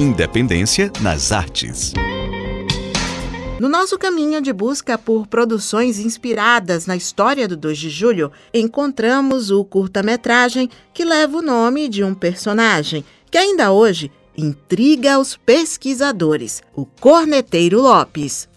Independência nas artes. No nosso caminho de busca por produções inspiradas na história do 2 de julho, encontramos o curta-metragem que leva o nome de um personagem que ainda hoje intriga os pesquisadores, o Corneteiro Lopes.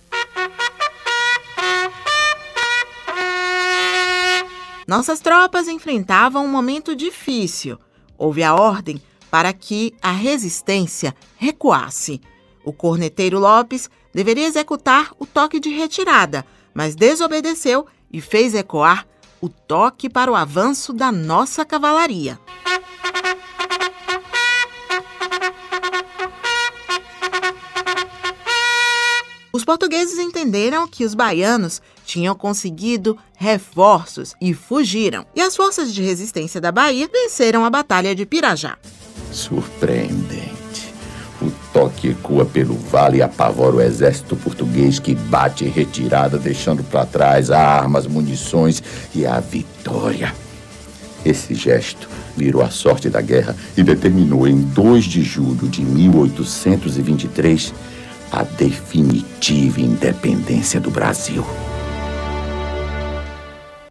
Nossas tropas enfrentavam um momento difícil. Houve a ordem para que a resistência recuasse. O corneteiro Lopes deveria executar o toque de retirada, mas desobedeceu e fez ecoar o toque para o avanço da nossa cavalaria. Os portugueses entenderam que os baianos tinham conseguido reforços e fugiram, e as forças de resistência da Bahia venceram a Batalha de Pirajá. Surpreendente. O toque ecoa pelo vale e apavora o exército português que bate em retirada, deixando para trás armas, munições e a vitória. Esse gesto virou a sorte da guerra e determinou em 2 de julho de 1823 a definitiva independência do Brasil.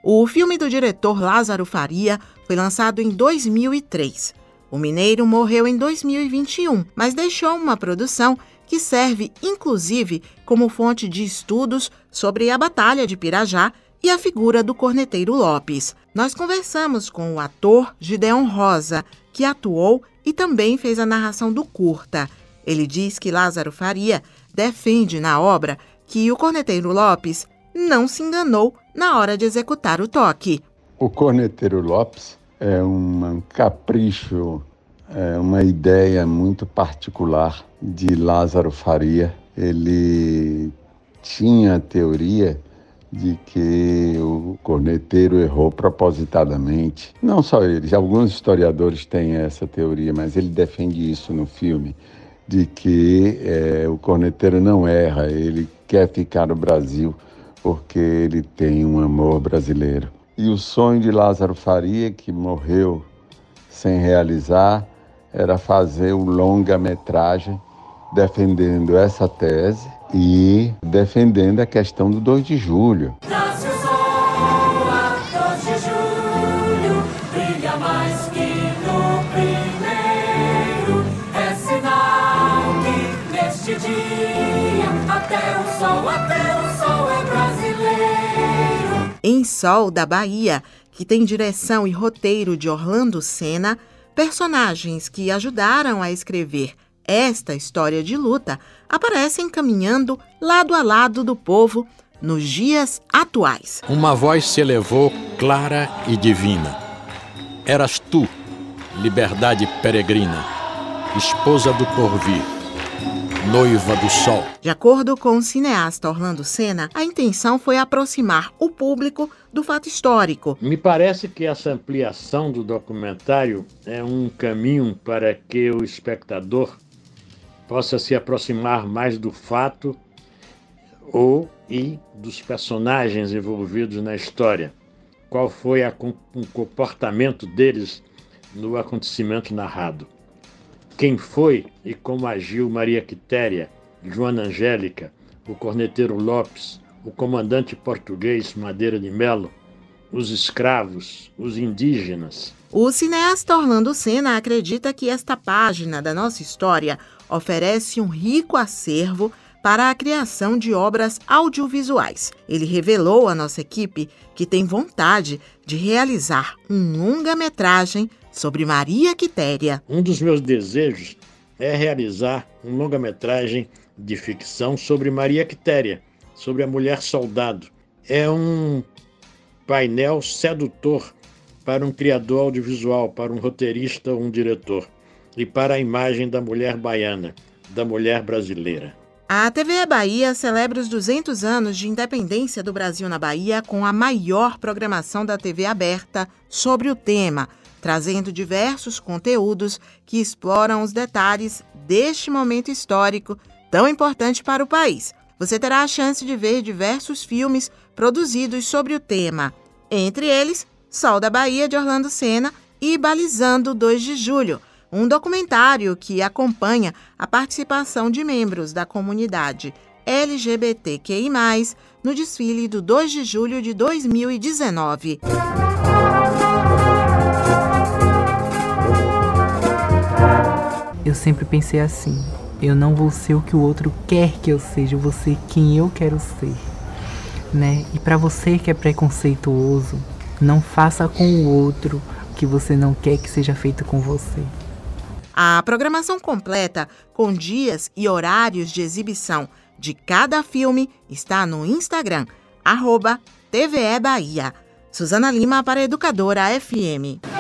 O filme do diretor Lázaro Faria foi lançado em 2003. O mineiro morreu em 2021, mas deixou uma produção que serve inclusive como fonte de estudos sobre a Batalha de Pirajá e a figura do corneteiro Lopes. Nós conversamos com o ator Gideon Rosa, que atuou e também fez a narração do curta. Ele diz que Lázaro Faria defende na obra que o corneteiro Lopes não se enganou na hora de executar o toque. O corneteiro Lopes é um capricho, é uma ideia muito particular de Lázaro Faria. Ele tinha a teoria de que o corneteiro errou propositadamente. Não só ele, alguns historiadores têm essa teoria, mas ele defende isso no filme, de que é, o corneteiro não erra, ele quer ficar no Brasil porque ele tem um amor brasileiro. E o sonho de Lázaro Faria, que morreu sem realizar, era fazer o longa-metragem defendendo essa tese e defendendo a questão do 2 de julho. Em Sol da Bahia, que tem direção e roteiro de Orlando Senna, personagens que ajudaram a escrever esta história de luta aparecem caminhando lado a lado do povo nos dias atuais. Uma voz se elevou clara e divina. Eras tu, liberdade peregrina, esposa do porvir Noiva do Sol. De acordo com o cineasta Orlando Senna, a intenção foi aproximar o público do fato histórico. Me parece que essa ampliação do documentário é um caminho para que o espectador possa se aproximar mais do fato ou e dos personagens envolvidos na história. Qual foi a, o comportamento deles no acontecimento narrado quem foi e como agiu Maria Quitéria, Joana Angélica, o corneteiro Lopes, o comandante português Madeira de Melo, os escravos, os indígenas. O cineasta Orlando Senna acredita que esta página da nossa história oferece um rico acervo para a criação de obras audiovisuais. Ele revelou à nossa equipe que tem vontade de realizar um longa-metragem sobre Maria Quitéria. Um dos meus desejos é realizar um longa-metragem de ficção sobre Maria Quitéria, sobre a mulher soldado. É um painel sedutor para um criador audiovisual, para um roteirista ou um diretor, e para a imagem da mulher baiana, da mulher brasileira. A TV Bahia celebra os 200 anos de independência do Brasil na Bahia com a maior programação da TV aberta sobre o tema trazendo diversos conteúdos que exploram os detalhes deste momento histórico tão importante para o país. Você terá a chance de ver diversos filmes produzidos sobre o tema, entre eles Sol da Bahia de Orlando Senna e Balizando 2 de Julho, um documentário que acompanha a participação de membros da comunidade LGBTQI, no desfile do 2 de julho de 2019. Eu sempre pensei assim: eu não vou ser o que o outro quer que eu seja, eu vou ser quem eu quero ser. Né? E para você que é preconceituoso, não faça com o outro o que você não quer que seja feito com você. A programação completa, com dias e horários de exibição de cada filme, está no Instagram, arroba TVE Bahia. Suzana Lima para Educadora FM.